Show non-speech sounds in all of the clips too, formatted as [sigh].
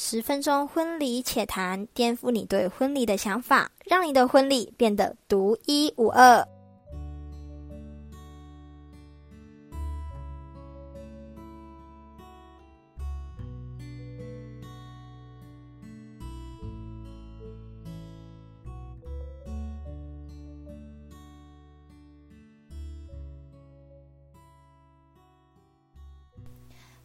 十分钟婚礼且谈，颠覆你对婚礼的想法，让你的婚礼变得独一无二。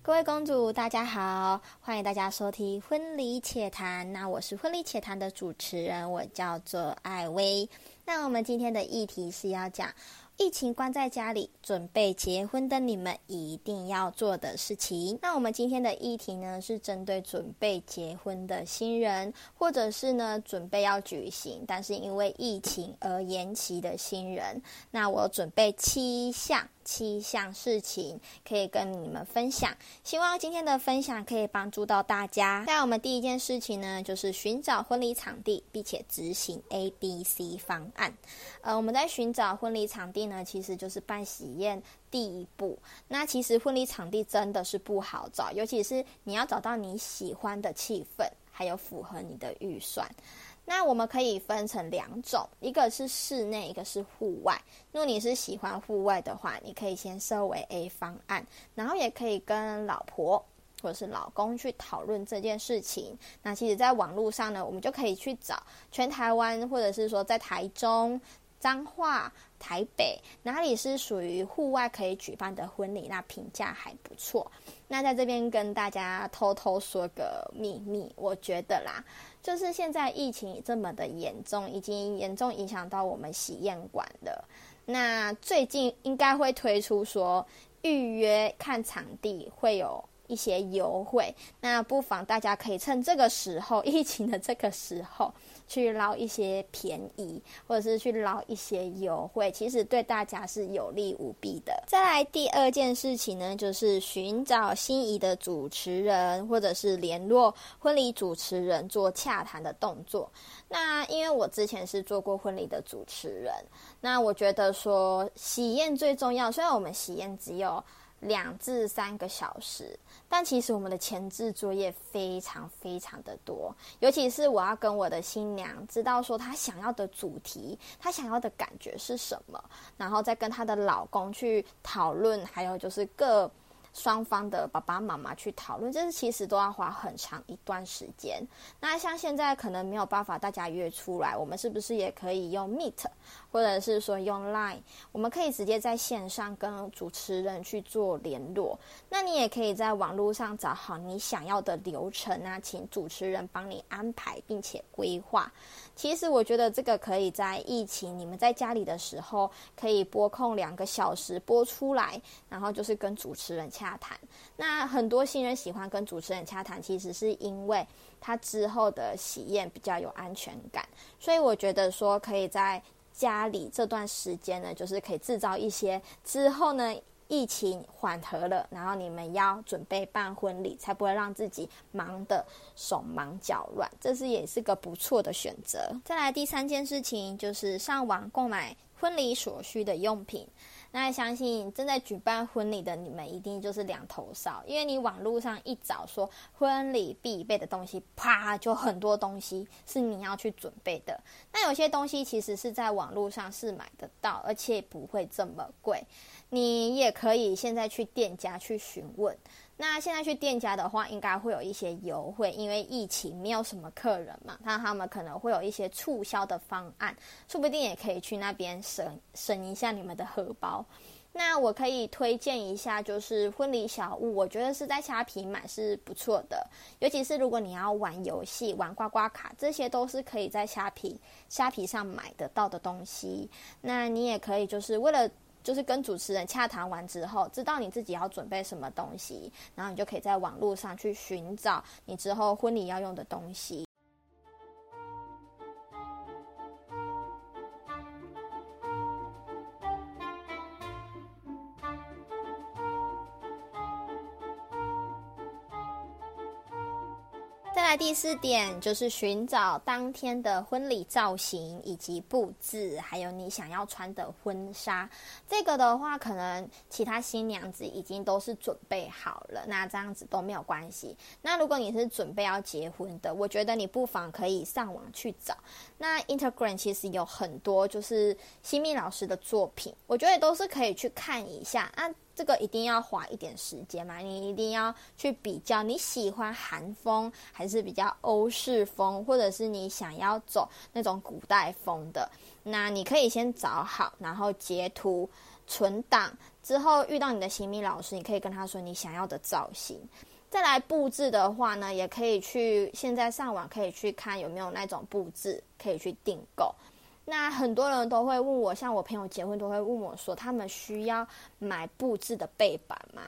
各位公主，大家好，欢迎大家收听《婚礼且谈》。那我是《婚礼且谈》的主持人，我叫做艾薇。那我们今天的议题是要讲。疫情关在家里，准备结婚的你们一定要做的事情。那我们今天的议题呢，是针对准备结婚的新人，或者是呢准备要举行，但是因为疫情而延期的新人。那我准备七项。七项事情可以跟你们分享，希望今天的分享可以帮助到大家。那我们第一件事情呢，就是寻找婚礼场地，并且执行 A、B、C 方案。呃，我们在寻找婚礼场地呢，其实就是办喜验第一步。那其实婚礼场地真的是不好找，尤其是你要找到你喜欢的气氛，还有符合你的预算。那我们可以分成两种，一个是室内，一个是户外。如果你是喜欢户外的话，你可以先设为 A 方案，然后也可以跟老婆或者是老公去讨论这件事情。那其实，在网络上呢，我们就可以去找全台湾，或者是说在台中。彰化、台北哪里是属于户外可以举办的婚礼？那评价还不错。那在这边跟大家偷偷说个秘密，我觉得啦，就是现在疫情这么的严重，已经严重影响到我们喜宴馆了。那最近应该会推出说预约看场地会有一些优惠，那不妨大家可以趁这个时候，疫情的这个时候。去捞一些便宜，或者是去捞一些优惠，其实对大家是有利无弊的。再来第二件事情呢，就是寻找心仪的主持人，或者是联络婚礼主持人做洽谈的动作。那因为我之前是做过婚礼的主持人，那我觉得说喜宴最重要。虽然我们喜宴只有两至三个小时。但其实我们的前置作业非常非常的多，尤其是我要跟我的新娘知道说她想要的主题，她想要的感觉是什么，然后再跟她的老公去讨论，还有就是各。双方的爸爸妈妈去讨论，这是其实都要花很长一段时间。那像现在可能没有办法大家约出来，我们是不是也可以用 Meet，或者是说用 Line？我们可以直接在线上跟主持人去做联络。那你也可以在网络上找好你想要的流程啊，请主持人帮你安排并且规划。其实我觉得这个可以在疫情你们在家里的时候，可以播控两个小时播出来，然后就是跟主持人洽谈。那很多新人喜欢跟主持人洽谈，其实是因为他之后的喜宴比较有安全感。所以我觉得说可以在家里这段时间呢，就是可以制造一些之后呢。疫情缓和了，然后你们要准备办婚礼，才不会让自己忙得手忙脚乱，这是也是个不错的选择。再来第三件事情就是上网购买婚礼所需的用品。那相信正在举办婚礼的你们一定就是两头烧，因为你网络上一找说婚礼必备的东西，啪就很多东西是你要去准备的。那有些东西其实是在网络上是买得到，而且不会这么贵。你也可以现在去店家去询问。那现在去店家的话，应该会有一些优惠，因为疫情没有什么客人嘛，那他们可能会有一些促销的方案，说不定也可以去那边省省一下你们的荷包。那我可以推荐一下，就是婚礼小物，我觉得是在虾皮买是不错的，尤其是如果你要玩游戏、玩刮刮卡，这些都是可以在虾皮虾皮上买得到的东西。那你也可以就是为了。就是跟主持人洽谈完之后，知道你自己要准备什么东西，然后你就可以在网络上去寻找你之后婚礼要用的东西。再来第四点就是寻找当天的婚礼造型以及布置，还有你想要穿的婚纱。这个的话，可能其他新娘子已经都是准备好了，那这样子都没有关系。那如果你是准备要结婚的，我觉得你不妨可以上网去找。那 Instagram 其实有很多就是新密老师的作品，我觉得都是可以去看一下啊。这个一定要花一点时间嘛，你一定要去比较你喜欢韩风还是比较欧式风，或者是你想要走那种古代风的，那你可以先找好，然后截图存档，之后遇到你的新密老师，你可以跟他说你想要的造型。再来布置的话呢，也可以去现在上网可以去看有没有那种布置可以去订购。那很多人都会问我，像我朋友结婚都会问我说，他们需要买布置的背板吗？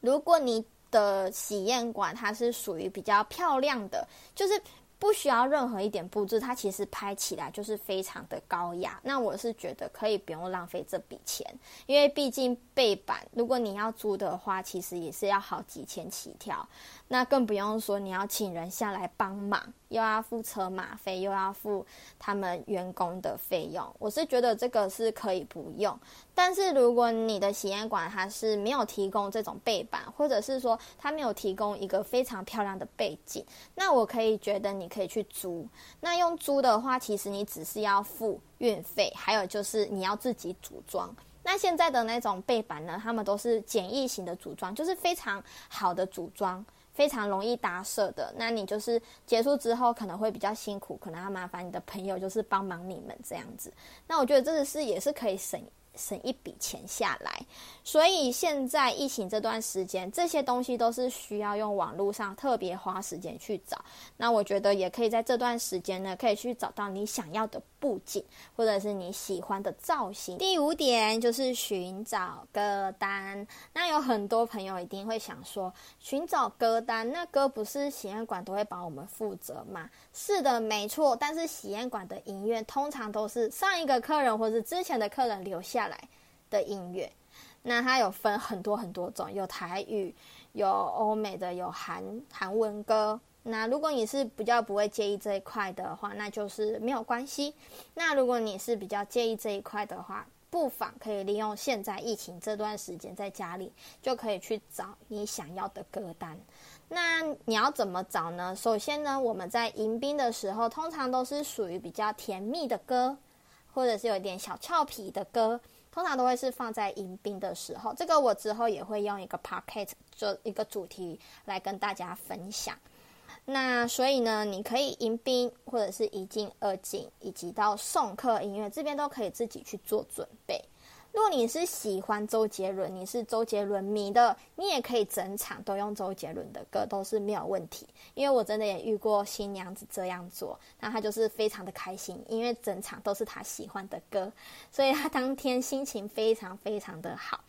如果你的喜宴馆它是属于比较漂亮的，就是不需要任何一点布置，它其实拍起来就是非常的高雅。那我是觉得可以不用浪费这笔钱，因为毕竟背板如果你要租的话，其实也是要好几千起跳。那更不用说你要请人下来帮忙，又要付车马费，又要付他们员工的费用。我是觉得这个是可以不用，但是如果你的喜宴馆它是没有提供这种背板，或者是说它没有提供一个非常漂亮的背景，那我可以觉得你可以去租。那用租的话，其实你只是要付运费，还有就是你要自己组装。那现在的那种背板呢，他们都是简易型的组装，就是非常好的组装。非常容易搭设的，那你就是结束之后可能会比较辛苦，可能要麻烦你的朋友就是帮忙你们这样子。那我觉得这个是也是可以省。省一笔钱下来，所以现在疫情这段时间，这些东西都是需要用网络上特别花时间去找。那我觉得也可以在这段时间呢，可以去找到你想要的布景，或者是你喜欢的造型。第五点就是寻找歌单。那有很多朋友一定会想说，寻找歌单，那歌不是喜宴馆都会帮我们负责吗？是的，没错。但是喜宴馆的音乐通常都是上一个客人或者之前的客人留下。来的音乐，那它有分很多很多种，有台语，有欧美的，有韩韩文歌。那如果你是比较不会介意这一块的话，那就是没有关系。那如果你是比较介意这一块的话，不妨可以利用现在疫情这段时间，在家里就可以去找你想要的歌单。那你要怎么找呢？首先呢，我们在迎宾的时候，通常都是属于比较甜蜜的歌，或者是有点小俏皮的歌。通常都会是放在迎宾的时候，这个我之后也会用一个 pocket 做一个主题来跟大家分享。那所以呢，你可以迎宾或者是一进二进，以及到送客音乐这边都可以自己去做准备。如果你是喜欢周杰伦，你是周杰伦迷的，你也可以整场都用周杰伦的歌，都是没有问题。因为我真的也遇过新娘子这样做，那她就是非常的开心，因为整场都是她喜欢的歌，所以她当天心情非常非常的好。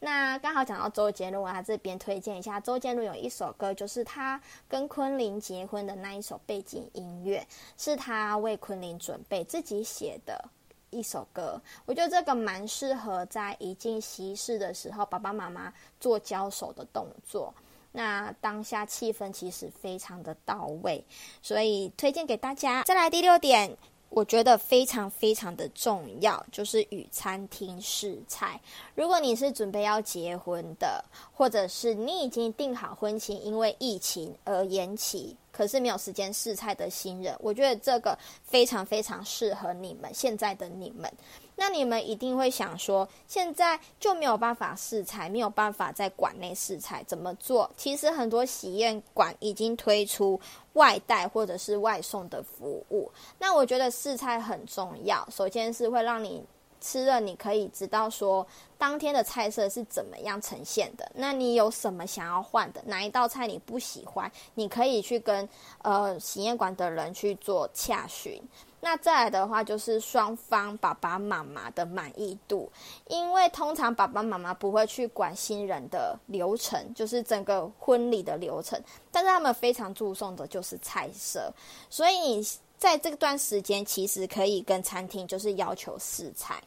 那刚好讲到周杰伦，我这边推荐一下，周杰伦有一首歌，就是他跟昆凌结婚的那一首背景音乐，是他为昆凌准备自己写的。一首歌，我觉得这个蛮适合在一进西式的时候，爸爸妈妈做交手的动作。那当下气氛其实非常的到位，所以推荐给大家。再来第六点。我觉得非常非常的重要，就是与餐厅试菜。如果你是准备要结婚的，或者是你已经订好婚期，因为疫情而延期，可是没有时间试菜的新人，我觉得这个非常非常适合你们现在的你们。那你们一定会想说，现在就没有办法试菜，没有办法在馆内试菜，怎么做？其实很多喜宴馆已经推出外带或者是外送的服务。那我觉得试菜很重要，首先是会让你吃了，你可以知道说当天的菜色是怎么样呈现的。那你有什么想要换的？哪一道菜你不喜欢？你可以去跟呃喜宴馆的人去做洽询。那再来的话，就是双方爸爸妈妈的满意度，因为通常爸爸妈妈不会去管新人的流程，就是整个婚礼的流程，但是他们非常注重的就是菜色，所以你在这段时间其实可以跟餐厅就是要求试菜，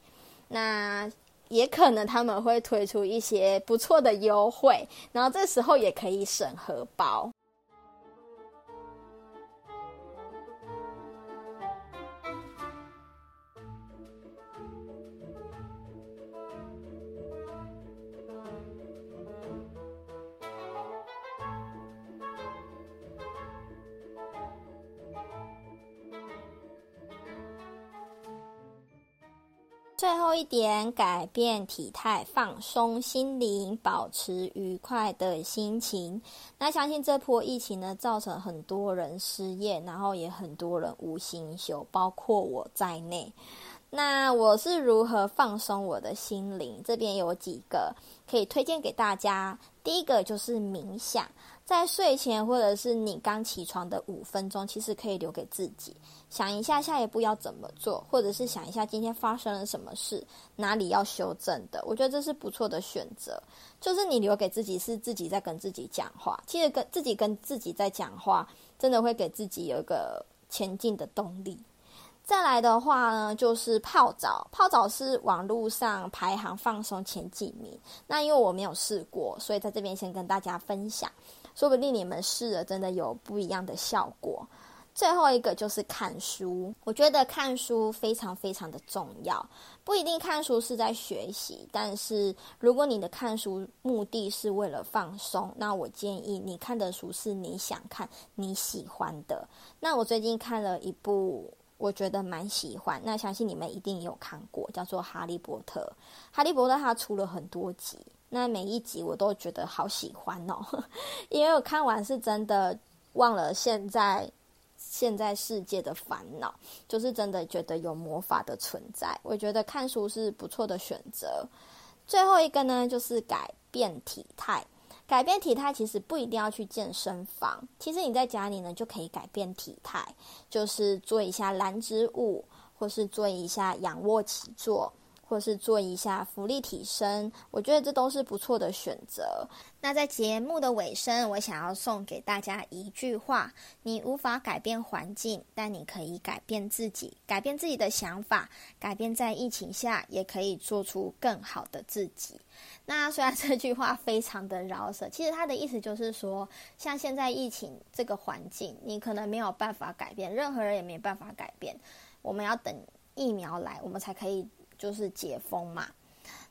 那也可能他们会推出一些不错的优惠，然后这时候也可以省荷包。最后一点，改变体态，放松心灵，保持愉快的心情。那相信这波疫情呢，造成很多人失业，然后也很多人无心休，包括我在内。那我是如何放松我的心灵？这边有几个可以推荐给大家。第一个就是冥想。在睡前或者是你刚起床的五分钟，其实可以留给自己想一下下一步要怎么做，或者是想一下今天发生了什么事，哪里要修正的。我觉得这是不错的选择。就是你留给自己是自己在跟自己讲话，其实跟自己跟自己在讲话，真的会给自己有一个前进的动力。再来的话呢，就是泡澡。泡澡是网络上排行放松前几名。那因为我没有试过，所以在这边先跟大家分享。说不定你们试了，真的有不一样的效果。最后一个就是看书，我觉得看书非常非常的重要。不一定看书是在学习，但是如果你的看书目的是为了放松，那我建议你看的书是你想看、你喜欢的。那我最近看了一部，我觉得蛮喜欢，那相信你们一定有看过，叫做《哈利波特》。《哈利波特》它出了很多集。那每一集我都觉得好喜欢哦，[laughs] 因为我看完是真的忘了现在现在世界的烦恼，就是真的觉得有魔法的存在。我觉得看书是不错的选择。最后一个呢，就是改变体态。改变体态其实不一定要去健身房，其实你在家里呢就可以改变体态，就是做一下蓝植舞，或是做一下仰卧起坐。或是做一下福利提升，我觉得这都是不错的选择。那在节目的尾声，我想要送给大家一句话：你无法改变环境，但你可以改变自己，改变自己的想法，改变在疫情下也可以做出更好的自己。那虽然 [laughs] 这句话非常的饶舌，其实它的意思就是说，像现在疫情这个环境，你可能没有办法改变，任何人也没办法改变。我们要等疫苗来，我们才可以。就是解封嘛，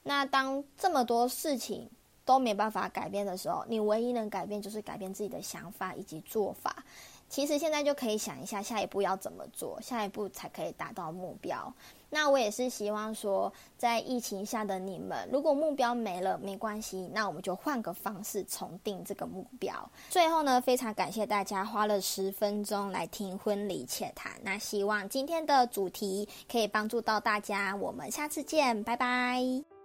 那当这么多事情都没办法改变的时候，你唯一能改变就是改变自己的想法以及做法。其实现在就可以想一下下一步要怎么做，下一步才可以达到目标。那我也是希望说，在疫情下的你们，如果目标没了没关系，那我们就换个方式重定这个目标。最后呢，非常感谢大家花了十分钟来听婚礼浅谈。那希望今天的主题可以帮助到大家，我们下次见，拜拜。